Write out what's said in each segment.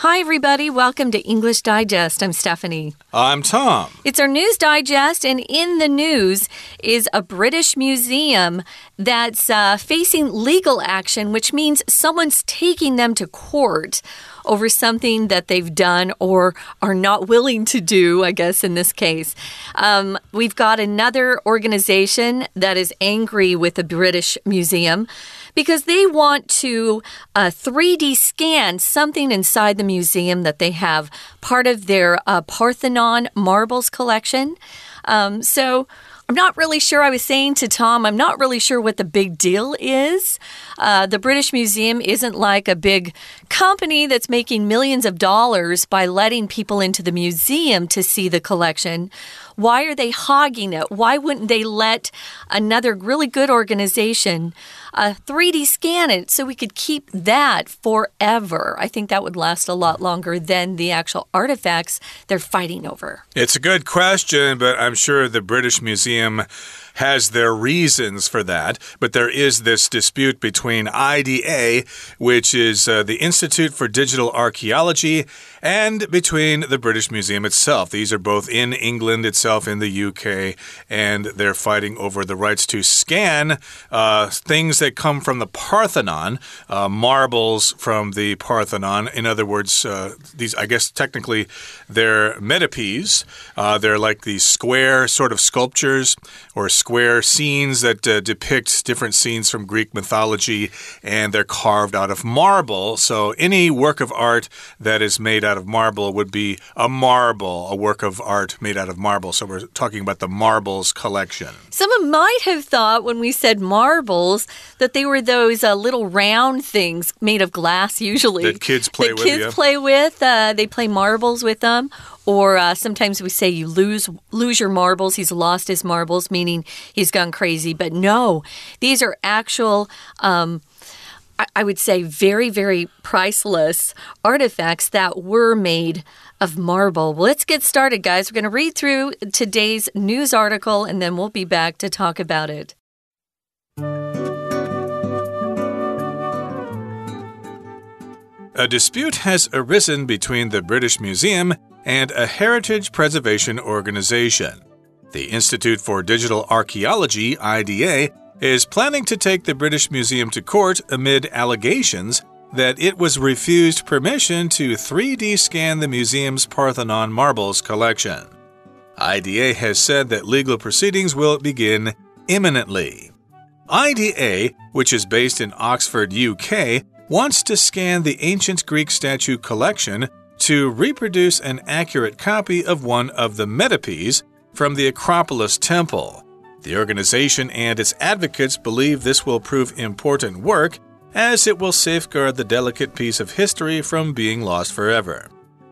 Hi, everybody. Welcome to English Digest. I'm Stephanie. I'm Tom. It's our news digest, and in the news is a British museum that's uh, facing legal action, which means someone's taking them to court over something that they've done or are not willing to do, I guess, in this case. Um, we've got another organization that is angry with the British Museum because they want to uh, 3D scan something inside the museum that they have, part of their uh, Parthenon marbles collection. Um, so, I'm not really sure. I was saying to Tom, I'm not really sure what the big deal is. Uh, the British Museum isn't like a big company that's making millions of dollars by letting people into the museum to see the collection. Why are they hogging it? Why wouldn't they let another really good organization uh, 3D scan it so we could keep that forever? I think that would last a lot longer than the actual artifacts they're fighting over. It's a good question, but I'm sure the British Museum has their reasons for that. But there is this dispute between IDA, which is uh, the Institute for Digital Archaeology, and between the British Museum itself. These are both in England itself, in the UK, and they're fighting over the rights to scan uh, things that come from the Parthenon, uh, marbles from the Parthenon. In other words, uh, these, I guess, technically, they're metopes. Uh, they're like these square sort of sculptures or square scenes that uh, depict different scenes from Greek mythology, and they're carved out of marble. So any work of art that is made out of marble would be a marble, a work of art made out of marble. So we're talking about the marbles collection. Someone might have thought when we said marbles that they were those uh, little round things made of glass, usually. That kids play that with. kids yeah. play with. Uh, they play marbles with them. Or uh, sometimes we say you lose lose your marbles. He's lost his marbles, meaning he's gone crazy. But no, these are actual. Um, I would say very, very priceless artifacts that were made of marble. Well, let's get started, guys. We're going to read through today's news article and then we'll be back to talk about it. A dispute has arisen between the British Museum and a heritage preservation organization. The Institute for Digital Archaeology, IDA, is planning to take the British Museum to court amid allegations that it was refused permission to 3D scan the museum's Parthenon marbles collection. IDA has said that legal proceedings will begin imminently. IDA, which is based in Oxford, UK, wants to scan the ancient Greek statue collection to reproduce an accurate copy of one of the metopes from the Acropolis Temple. The organization and its advocates believe this will prove important work as it will safeguard the delicate piece of history from being lost forever.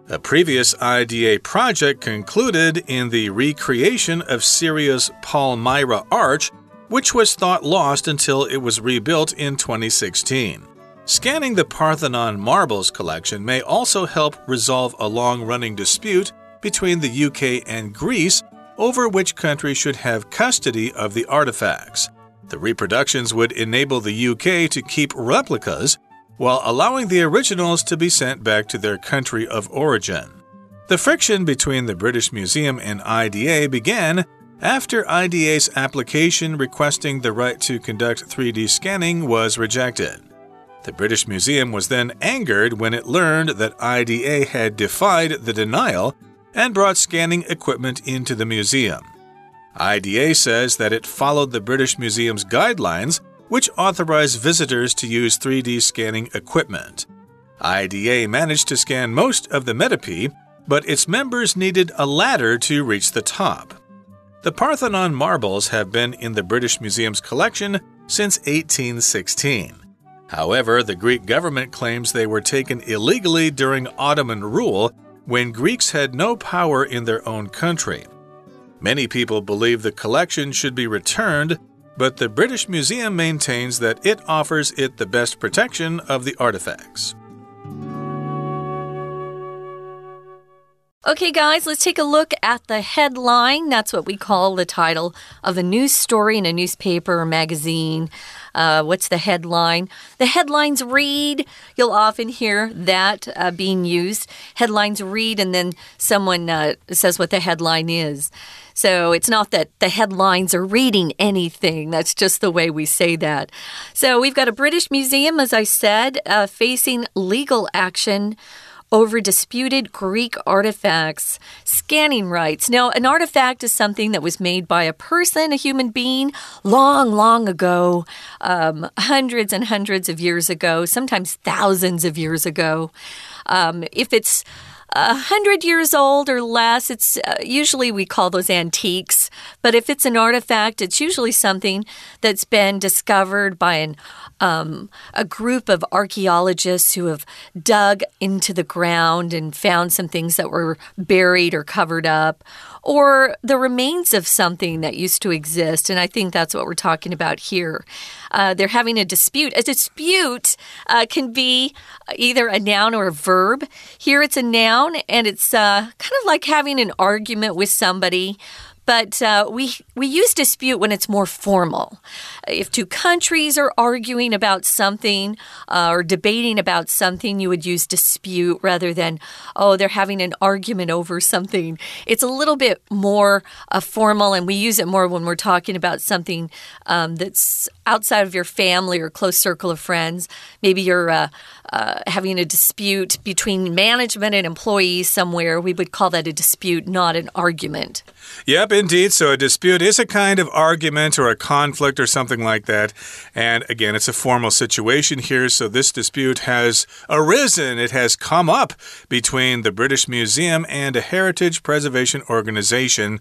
A previous IDA project concluded in the recreation of Syria's Palmyra Arch, which was thought lost until it was rebuilt in 2016. Scanning the Parthenon marbles collection may also help resolve a long running dispute between the UK and Greece over which country should have custody of the artifacts. The reproductions would enable the UK to keep replicas while allowing the originals to be sent back to their country of origin. The friction between the British Museum and IDA began after IDA's application requesting the right to conduct 3D scanning was rejected. The British Museum was then angered when it learned that IDA had defied the denial and brought scanning equipment into the museum. IDA says that it followed the British Museum's guidelines, which authorize visitors to use 3D scanning equipment. IDA managed to scan most of the metope, but its members needed a ladder to reach the top. The Parthenon marbles have been in the British Museum's collection since 1816. However, the Greek government claims they were taken illegally during Ottoman rule when Greeks had no power in their own country. Many people believe the collection should be returned, but the British Museum maintains that it offers it the best protection of the artifacts. Okay, guys, let's take a look at the headline. That's what we call the title of a news story in a newspaper or magazine. Uh, what's the headline? The headlines read, you'll often hear that uh, being used. Headlines read, and then someone uh, says what the headline is. So it's not that the headlines are reading anything. That's just the way we say that. So we've got a British museum, as I said, uh, facing legal action over disputed Greek artifacts, scanning rights. Now, an artifact is something that was made by a person, a human being, long, long ago, um, hundreds and hundreds of years ago, sometimes thousands of years ago. Um, if it's a hundred years old or less, it's uh, usually we call those antiques. But if it's an artifact, it's usually something that's been discovered by an um, a group of archaeologists who have dug into the ground and found some things that were buried or covered up, or the remains of something that used to exist. And I think that's what we're talking about here. Uh, they're having a dispute. A dispute uh, can be either a noun or a verb. Here it's a noun, and it's uh, kind of like having an argument with somebody but uh, we we use dispute when it's more formal. If two countries are arguing about something uh, or debating about something, you would use dispute rather than oh they're having an argument over something. It's a little bit more uh, formal, and we use it more when we're talking about something um, that's outside of your family or close circle of friends. Maybe you're uh, having a dispute between management and employees somewhere. We would call that a dispute, not an argument. Yep, indeed. So a dispute is a kind of argument or a conflict or something like that. And again, it's a formal situation here. So this dispute has arisen, it has come up between the British Museum and a heritage preservation organization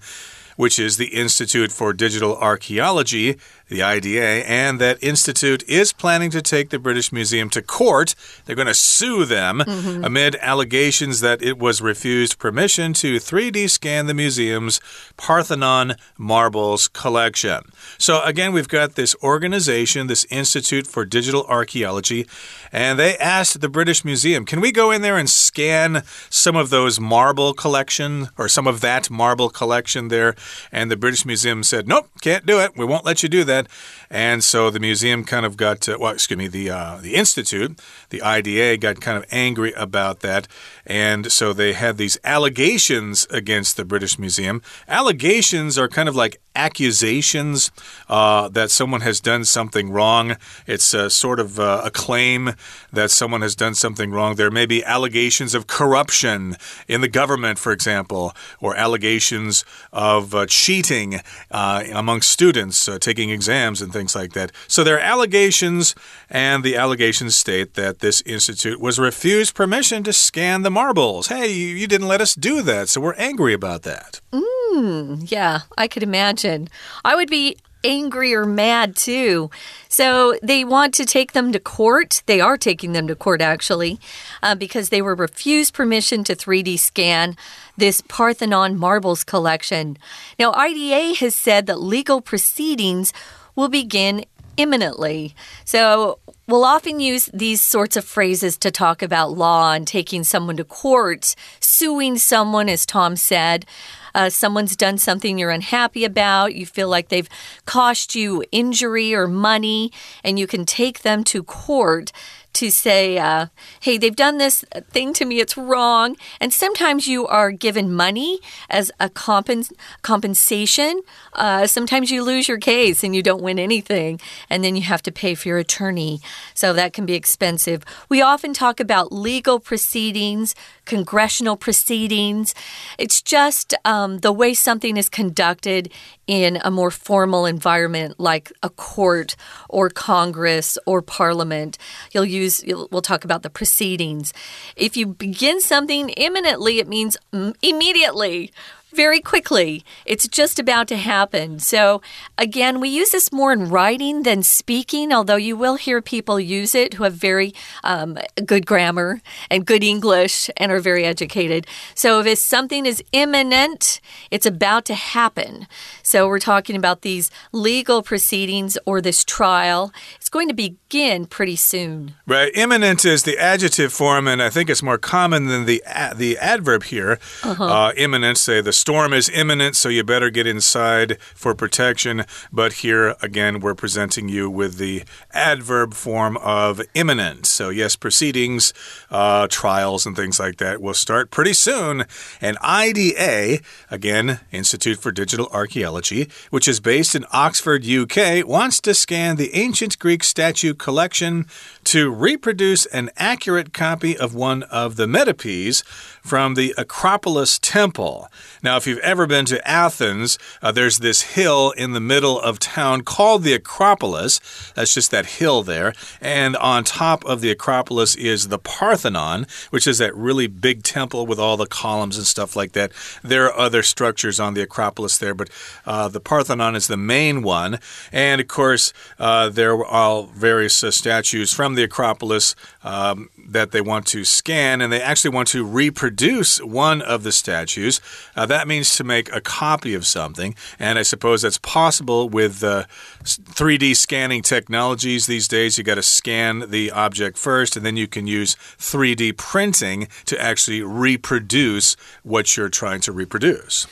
which is the Institute for Digital Archaeology, the IDA, and that institute is planning to take the British Museum to court. They're going to sue them mm -hmm. amid allegations that it was refused permission to 3D scan the museum's Parthenon marbles collection. So, again, we've got this organization, this Institute for Digital Archaeology, and they asked the British Museum, can we go in there and scan some of those marble collection or some of that marble collection there? And the British Museum said, nope, can't do it. We won't let you do that. And so the museum kind of got, uh, well, excuse me, the uh, the institute, the IDA, got kind of angry about that, and so they had these allegations against the British Museum. Allegations are kind of like accusations uh, that someone has done something wrong. It's a sort of uh, a claim that someone has done something wrong. There may be allegations of corruption in the government, for example, or allegations of uh, cheating uh, among students uh, taking exams and things like that. So there are allegations, and the allegations state that this institute was refused permission to scan the marbles. Hey, you, you didn't let us do that, so we're angry about that. Mm, yeah, I could imagine. I would be angry or mad too. So they want to take them to court. They are taking them to court actually, uh, because they were refused permission to 3D scan this Parthenon marbles collection. Now, IDA has said that legal proceedings will begin imminently. So We'll often use these sorts of phrases to talk about law and taking someone to court, suing someone, as Tom said. Uh, someone's done something you're unhappy about, you feel like they've cost you injury or money, and you can take them to court to say, uh, hey, they've done this thing to me, it's wrong. And sometimes you are given money as a compens compensation. Uh, sometimes you lose your case and you don't win anything, and then you have to pay for your attorney. So that can be expensive. We often talk about legal proceedings, congressional proceedings. It's just um, the way something is conducted in a more formal environment like a court or Congress or Parliament. You'll use, you'll, we'll talk about the proceedings. If you begin something imminently, it means immediately very quickly. It's just about to happen. So, again, we use this more in writing than speaking, although you will hear people use it who have very um, good grammar and good English and are very educated. So, if something is imminent, it's about to happen. So, we're talking about these legal proceedings or this trial. It's going to begin pretty soon. Right. Imminent is the adjective form, and I think it's more common than the, the adverb here. Uh -huh. uh, imminent, say the storm is imminent, so you better get inside for protection. But here, again, we're presenting you with the adverb form of imminent. So, yes, proceedings, uh, trials, and things like that will start pretty soon. And IDA, again, Institute for Digital Archaeology, which is based in Oxford, UK, wants to scan the ancient Greek statue collection to reproduce an accurate copy of one of the metopes from the Acropolis Temple. Now, if you've ever been to Athens, uh, there's this hill in the middle of town called the Acropolis. That's just that hill there. And on top of the Acropolis is the Parthenon, which is that really big temple with all the columns and stuff like that. There are other structures on the Acropolis there, but uh, the Parthenon is the main one. And of course, uh, there are all various uh, statues from the Acropolis um, that they want to scan, and they actually want to reproduce one of the statues. Uh, that means to make a copy of something, and I suppose that's possible with uh, 3D scanning technologies these days. You got to scan the object first, and then you can use 3D printing to actually reproduce what you're trying to reproduce.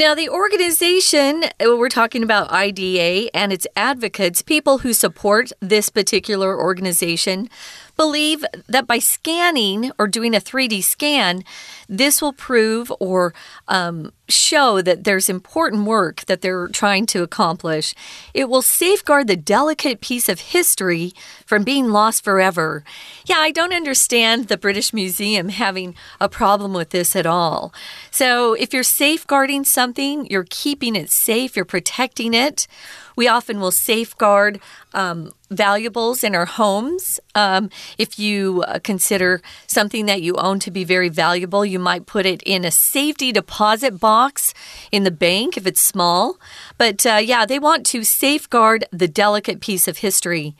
Now, the organization, uh, we're talking about IDA and its advocates, people who support this particular organization, believe that by scanning or doing a 3D scan, this will prove or um, show that there's important work that they're trying to accomplish. It will safeguard the delicate piece of history from being lost forever. Yeah, I don't understand the British Museum having a problem with this at all. So, if you're safeguarding something, you're keeping it safe, you're protecting it. We often will safeguard um, valuables in our homes. Um, if you uh, consider something that you own to be very valuable, you might put it in a safety deposit box in the bank if it's small. But uh, yeah, they want to safeguard the delicate piece of history.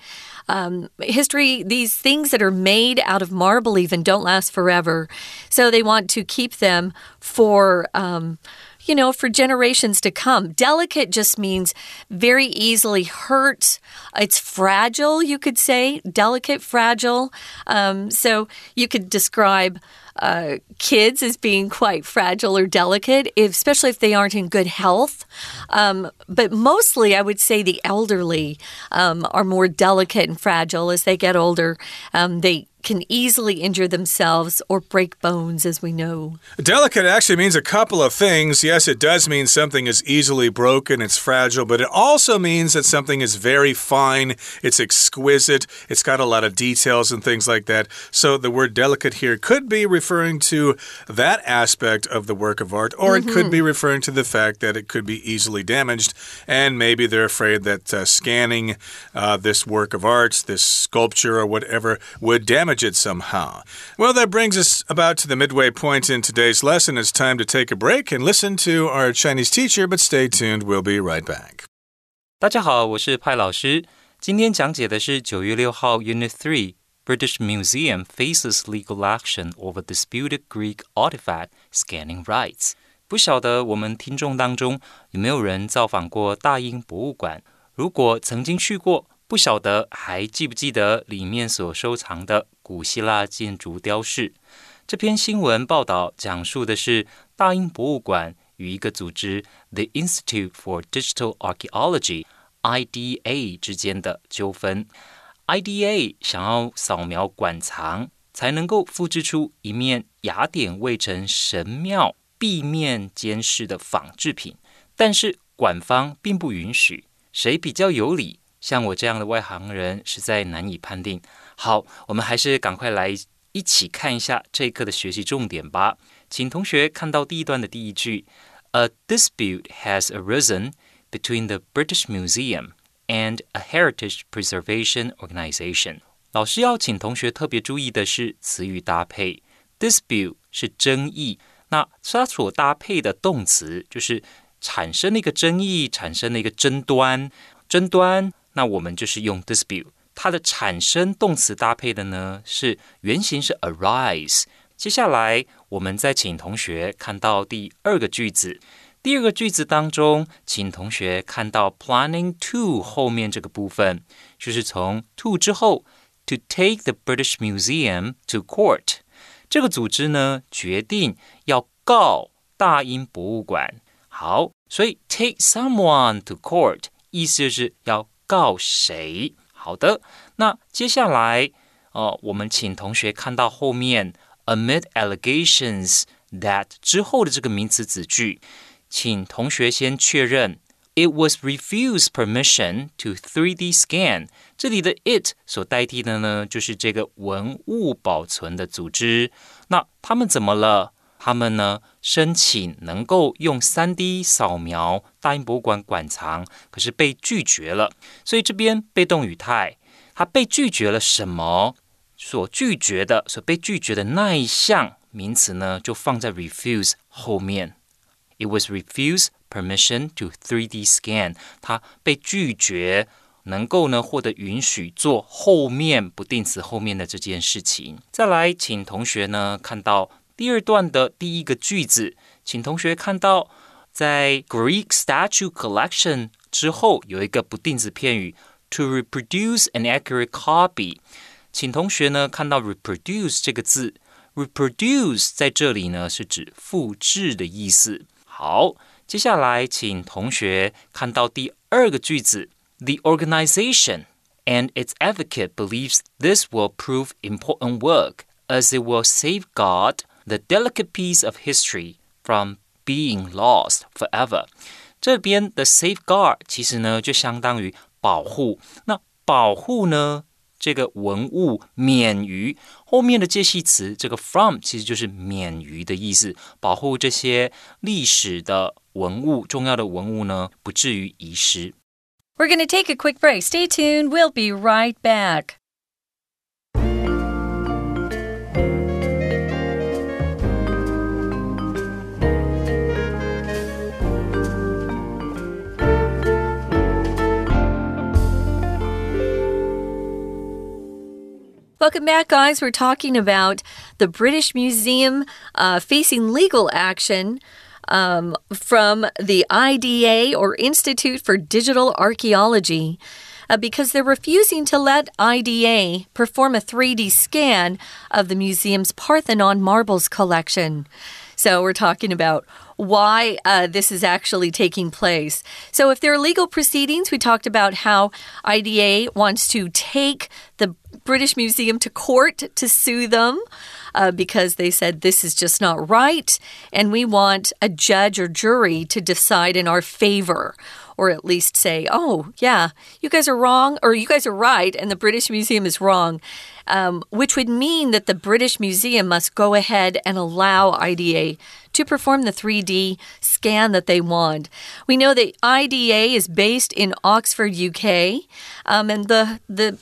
Um, history, these things that are made out of marble even don't last forever. So they want to keep them for. Um, you know, for generations to come. Delicate just means very easily hurt. It's fragile, you could say. Delicate, fragile. Um, so you could describe uh, kids as being quite fragile or delicate, especially if they aren't in good health. Um, but mostly, I would say the elderly um, are more delicate and fragile as they get older. Um, they can easily injure themselves or break bones, as we know. Delicate actually means a couple of things. Yes, it does mean something is easily broken, it's fragile, but it also means that something is very fine, it's exquisite, it's got a lot of details and things like that. So the word delicate here could be referring to that aspect of the work of art, or mm -hmm. it could be mm-hmm. referring to the fact that it could be easily damaged, and maybe they're afraid that uh, scanning uh, this work of art, this sculpture or whatever, would damage damage it somehow. Well, that brings us about to the midway point in today's lesson. It's time to take a break and listen to our Chinese teacher, but stay tuned. We'll be right back. 大家好，我是派老师。今天讲解的是九月六号 Unit Three。British Museum faces legal action over disputed Greek artifact scanning rights。不晓得我们听众当中有没有人造访过大英博物馆？如果曾经去过，不晓得还记不记得里面所收藏的 古希腊建筑雕饰。这篇新闻报道讲述的是大英博物馆与一个组织 The Institute for Digital Archaeology（IDA） 之间的纠纷。IDA 想要扫描馆藏，才能够复制出一面雅典卫城神庙壁面监视的仿制品，但是馆方并不允许。谁比较有理？像我这样的外行人实在难以判定。好，我们还是赶快来一起看一下这一课的学习重点吧。请同学看到第一段的第一句：A dispute has arisen between the British Museum and a heritage preservation organization。老师要请同学特别注意的是词语搭配。Dispute 是争议，那它所搭配的动词就是产生了一个争议，产生了一个争端，争端。那我们就是用 dispute。它的产生动词搭配的呢是原型是 arise。接下来我们再请同学看到第二个句子。第二个句子当中，请同学看到 planning to 后面这个部分，就是从 to 之后，to take the British Museum to court。这个组织呢决定要告大英博物馆。好，所以 take someone to court 意思就是要告谁。好的，那接下来哦，我们请同学看到后面 amid allegations that 之后的这个名词子句，请同学先确认 it was refused permission to 3D scan。这里的 it 所代替的呢，就是这个文物保存的组织。那他们怎么了？ 他们呢申请能够用 3D 扫描大英博物馆馆藏，可是被拒绝了。所以这边被动语态，他被拒绝了什么？所拒绝的，所被拒绝的那一项名词呢，就放在 refuse 后面。It was refused permission to 3D scan。它被拒绝能够呢获得允许做后面不定词后面的这件事情。再来，请同学呢看到。第二段的第一个句子，请同学看到，在 Greek statue collection 之后有一个不定词片语 to reproduce an accurate copy。请同学呢看到 reproduce 这个字，reproduce 在这里呢是指复制的意思。好，接下来请同学看到第二个句子，the organization and its advocate believes this will prove important work as it will safeguard the delicate piece of history from being lost forever。这边的 safeguard 其实呢就相当于保护。那保护呢，这个文物免于后面的介系词，这个 from 其实就是免于的意思，保护这些历史的文物、重要的文物呢，不至于遗失。We're going to take a quick break. Stay tuned. We'll be right back. Welcome back, guys. We're talking about the British Museum uh, facing legal action um, from the IDA or Institute for Digital Archaeology. Uh, because they're refusing to let IDA perform a 3D scan of the museum's Parthenon marbles collection. So, we're talking about why uh, this is actually taking place. So, if there are legal proceedings, we talked about how IDA wants to take the British Museum to court to sue them. Uh, because they said this is just not right, and we want a judge or jury to decide in our favor, or at least say, oh, yeah, you guys are wrong, or you guys are right, and the British Museum is wrong, um, which would mean that the British Museum must go ahead and allow IDA to perform the 3D scan that they want. We know that IDA is based in Oxford, UK, um, and the the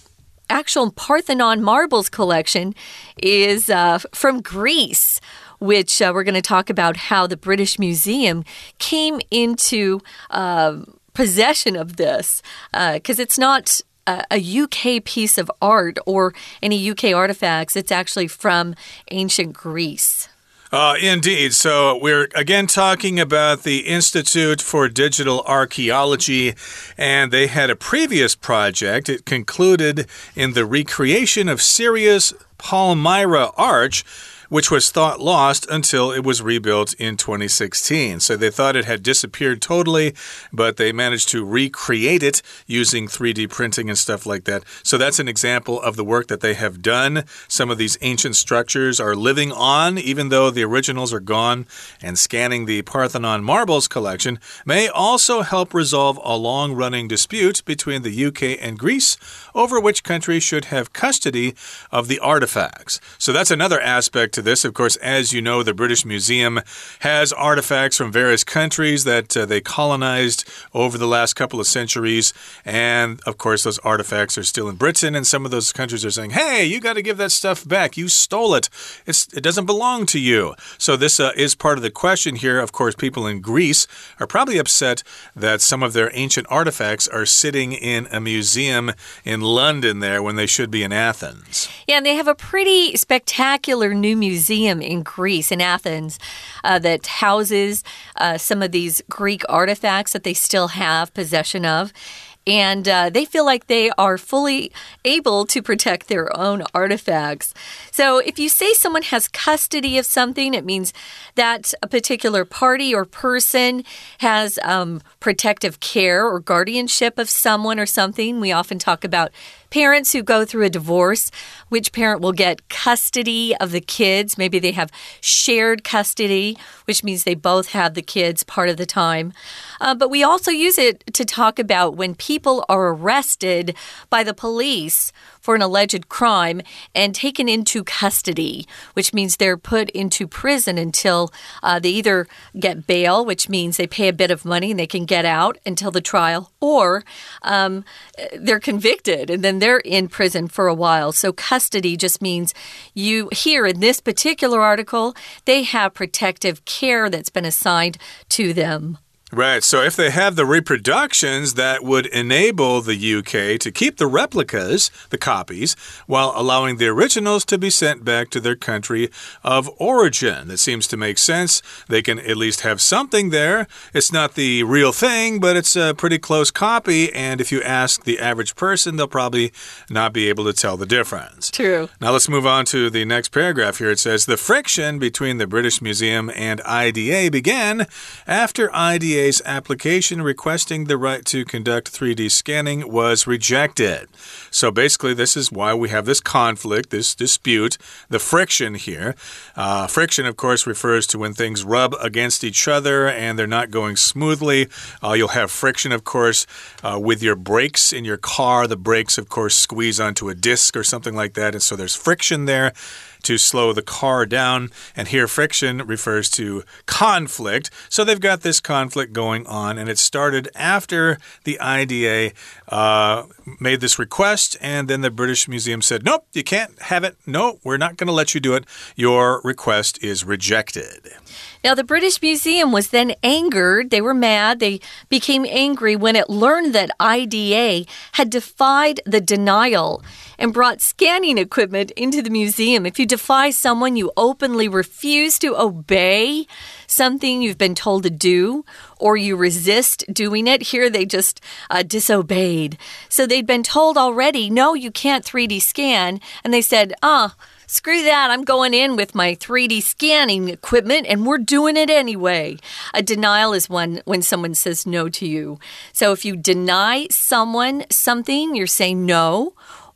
actual Parthenon marbles collection is uh, from Greece. Which uh, we're going to talk about how the British Museum came into uh, possession of this because uh, it's not a, a UK piece of art or any UK artifacts. It's actually from ancient Greece. Uh, indeed. So, we're again talking about the Institute for Digital Archaeology, and they had a previous project. It concluded in the recreation of Syria's Palmyra Arch which was thought lost until it was rebuilt in 2016. So they thought it had disappeared totally, but they managed to recreate it using 3D printing and stuff like that. So that's an example of the work that they have done. Some of these ancient structures are living on, even though the originals are gone. And scanning the Parthenon marbles collection may also help resolve a long running dispute between the UK and Greece over which country should have custody of the artifacts. So that's another aspect to this. Of course, as you know, the British Museum has artifacts from various countries that uh, they colonized over the last couple of centuries. And of course, those artifacts are still in Britain, and some of those countries are saying, hey, you got to give that stuff back. You stole it. It's, it doesn't belong to you. So, this uh, is part of the question here. Of course, people in Greece are probably upset that some of their ancient artifacts are sitting in a museum in London there when they should be in Athens. Yeah, and they have a pretty spectacular new museum in Greece, in Athens, uh, that houses uh, some of these Greek artifacts that they still have possession of and uh, they feel like they are fully able to protect their own artifacts. So, if you say someone has custody of something, it means that a particular party or person has um, protective care or guardianship of someone or something. We often talk about parents who go through a divorce, which parent will get custody of the kids? Maybe they have shared custody, which means they both have the kids part of the time. Uh, but we also use it to talk about when people are arrested by the police for an alleged crime and taken into custody, which means they're put into prison until uh, they either get bail, which means they pay a bit of money and they can get out until the trial, or um, they're convicted and then they're in prison for a while. So, custody just means you, here in this particular article, they have protective care that's been assigned to them. Right. So if they have the reproductions, that would enable the UK to keep the replicas, the copies, while allowing the originals to be sent back to their country of origin. That seems to make sense. They can at least have something there. It's not the real thing, but it's a pretty close copy. And if you ask the average person, they'll probably not be able to tell the difference. True. Now let's move on to the next paragraph here. It says The friction between the British Museum and IDA began after IDA USDA's application requesting the right to conduct 3D scanning was rejected. So basically, this is why we have this conflict, this dispute, the friction here. Uh, friction, of course, refers to when things rub against each other and they're not going smoothly. Uh, you'll have friction, of course, uh, with your brakes in your car. The brakes, of course, squeeze onto a disc or something like that. And so there's friction there to slow the car down. And here, friction refers to conflict. So they've got this conflict going on, and it started after the IDA uh, made this request, and then the British Museum said, Nope, you can't have it. No, we're not going to let you do it. Your request is rejected. Now, the British Museum was then angered. They were mad. They became angry when it learned that IDA had defied the denial and brought scanning equipment into the museum. If you defy someone, you openly refuse to obey something you've been told to do, or you resist doing it. Here they just uh, disobeyed. So they'd been told already, no, you can't 3D scan. And they said, ah, uh, Screw that, I'm going in with my 3D scanning equipment and we're doing it anyway. A denial is one when someone says no to you. So if you deny someone something, you're saying no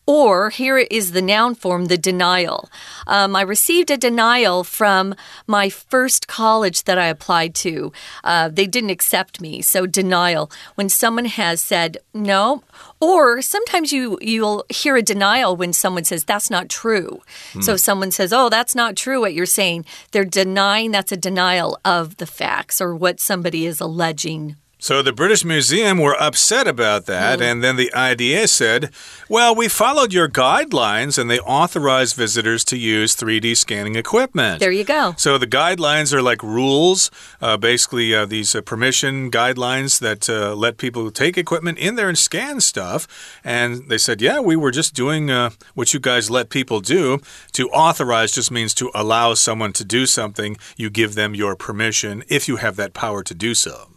or here is the noun form, the denial. Um, I received a denial from my first college that I applied to. Uh, they didn't accept me. So, denial. When someone has said no, or sometimes you, you'll hear a denial when someone says, that's not true. Mm. So, someone says, oh, that's not true what you're saying. They're denying that's a denial of the facts or what somebody is alleging so the British Museum were upset about that, mm. and then the IDA said, Well, we followed your guidelines, and they authorized visitors to use 3D scanning equipment. There you go. So the guidelines are like rules, uh, basically, uh, these uh, permission guidelines that uh, let people take equipment in there and scan stuff. And they said, Yeah, we were just doing uh, what you guys let people do. To authorize just means to allow someone to do something, you give them your permission if you have that power to do so.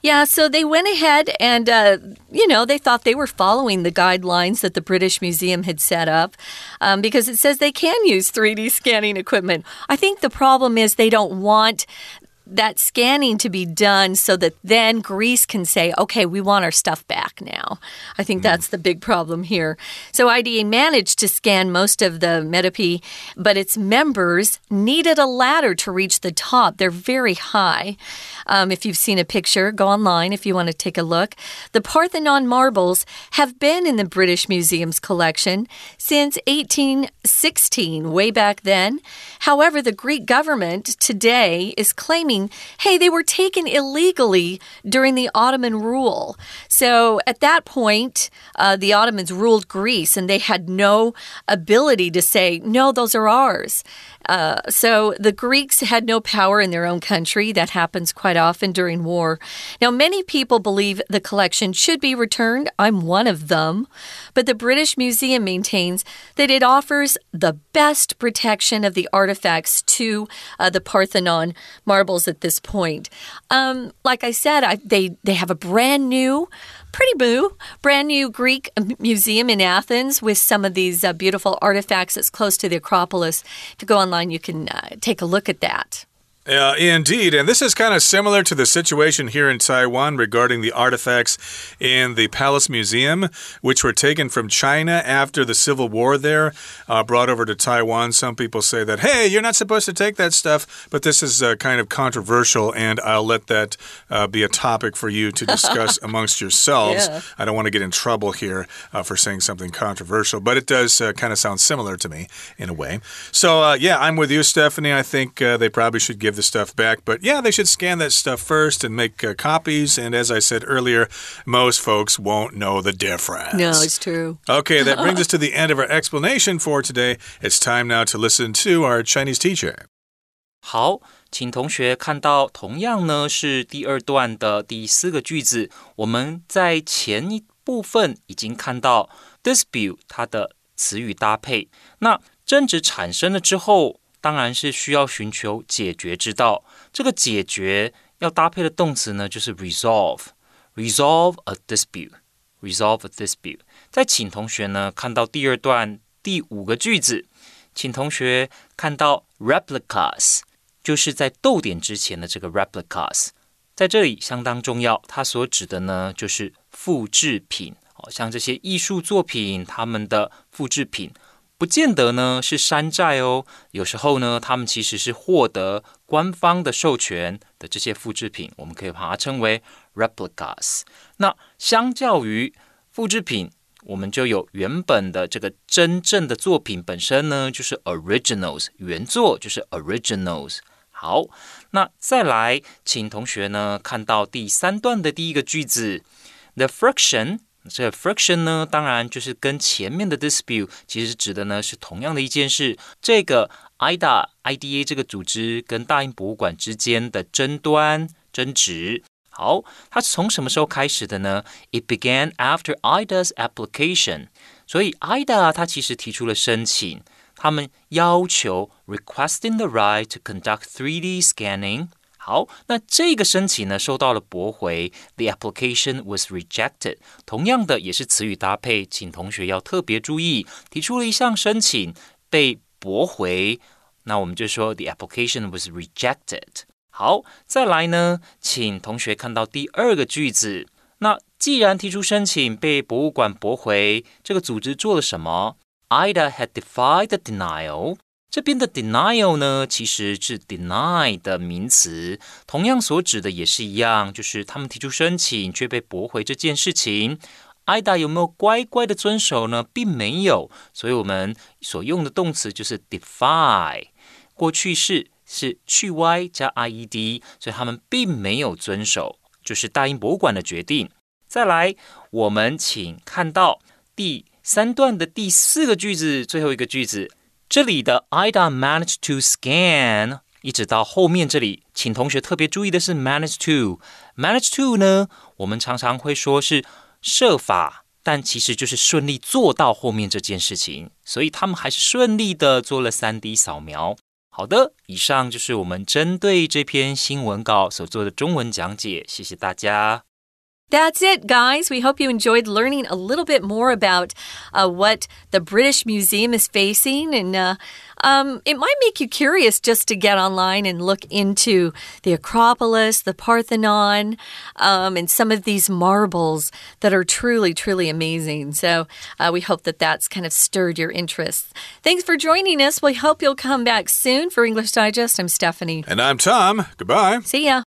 Yeah, so they went ahead and, uh, you know, they thought they were following the guidelines that the British Museum had set up um, because it says they can use 3D scanning equipment. I think the problem is they don't want that scanning to be done so that then Greece can say, okay, we want our stuff back now. I think that's the big problem here. So IDA managed to scan most of the Metope, but its members needed a ladder to reach the top. They're very high. Um, if you've seen a picture, go online if you want to take a look. The Parthenon marbles have been in the British Museum's collection since 1816, way back then. However, the Greek government today is claiming, hey, they were taken illegally during the Ottoman rule. So at that point, uh, the Ottomans ruled Greece and they had no ability to say, no, those are ours. Uh, so the Greeks had no power in their own country. That happens quite often during war. Now, many people believe the collection should be returned. I'm one of them. But the British Museum maintains that it offers the best protection of the artifacts to uh, the Parthenon marbles at this point. Um, like I said, I, they, they have a brand new pretty boo. Brand new Greek museum in Athens with some of these uh, beautiful artifacts that's close to the Acropolis. If you go online, you can uh, take a look at that. Uh, indeed, and this is kind of similar to the situation here in Taiwan regarding the artifacts in the Palace Museum, which were taken from China after the Civil War there, uh, brought over to Taiwan. Some people say that, hey, you're not supposed to take that stuff, but this is uh, kind of controversial, and I'll let that uh, be a topic for you to discuss amongst yourselves. Yeah. I don't want to get in trouble here uh, for saying something controversial, but it does uh, kind of sound similar to me in a way. So, yeah, I'm with you, Stephanie. I think they probably should give the stuff back. But yeah, they should scan that stuff first and make uh, copies. And as I said earlier, most folks won't know the difference. No, it's true. Okay, that brings us to the end of our explanation for today. It's time now to listen to our Chinese teacher. 好，请同学看到，同样呢是第二段的第四个句子。我们在前一部分已经看到 dispute 它的词语搭配。那争执产生了之后， 当然是需要寻求解决之道。这个解决要搭配的动词呢，就是 resolve，resolve a dispute，resolve a dispute。再请同学呢看到第二段第五个句子，请同学看到 replicas，就是在逗点之前的这个 replicas，在这里相当重要。它所指的呢就是复制品，哦，像这些艺术作品，他们的复制品。不见得呢是山寨哦，有时候呢，他们其实是获得官方的授权的这些复制品，我们可以把它称为 replicas。那相较于复制品，我们就有原本的这个真正的作品本身呢，就是 originals，原作就是 originals。好，那再来，请同学呢看到第三段的第一个句子，the friction。这个 friction 呢，当然就是跟前面的 dispute 其实指的呢是同样的一件事。这个 IDA IDA 这个组织跟大英博物馆之间的争端争执，好，它从什么时候开始的呢？It began after IDA's application。所以 IDA 它其实提出了申请，他们要求 requesting the right to conduct 3D scanning。 好，那这个申请呢受到了驳回，the application was rejected。同样的也是词语搭配，请同学要特别注意，提出了一项申请被驳回，那我们就说 the application was rejected。好，再来呢，请同学看到第二个句子。那既然提出申请被博物馆驳回，这个组织做了什么？IDA had defied the denial 这边的 denial 呢，其实是 deny 的名词，同样所指的也是一样，就是他们提出申请却被驳回这件事情。IDA 有没有乖乖的遵守呢？并没有，所以我们所用的动词就是 defy，过去式是去 y 加 ied，所以他们并没有遵守，就是大英博物馆的决定。再来，我们请看到第三段的第四个句子，最后一个句子。这里的 Ida managed to scan，一直到后面这里，请同学特别注意的是 managed to。managed to 呢，我们常常会说是设法，但其实就是顺利做到后面这件事情，所以他们还是顺利的做了 3D 扫描。好的，以上就是我们针对这篇新闻稿所做的中文讲解，谢谢大家。That's it, guys. We hope you enjoyed learning a little bit more about uh, what the British Museum is facing. And uh, um, it might make you curious just to get online and look into the Acropolis, the Parthenon, um, and some of these marbles that are truly, truly amazing. So uh, we hope that that's kind of stirred your interest. Thanks for joining us. We hope you'll come back soon for English Digest. I'm Stephanie. And I'm Tom. Goodbye. See ya.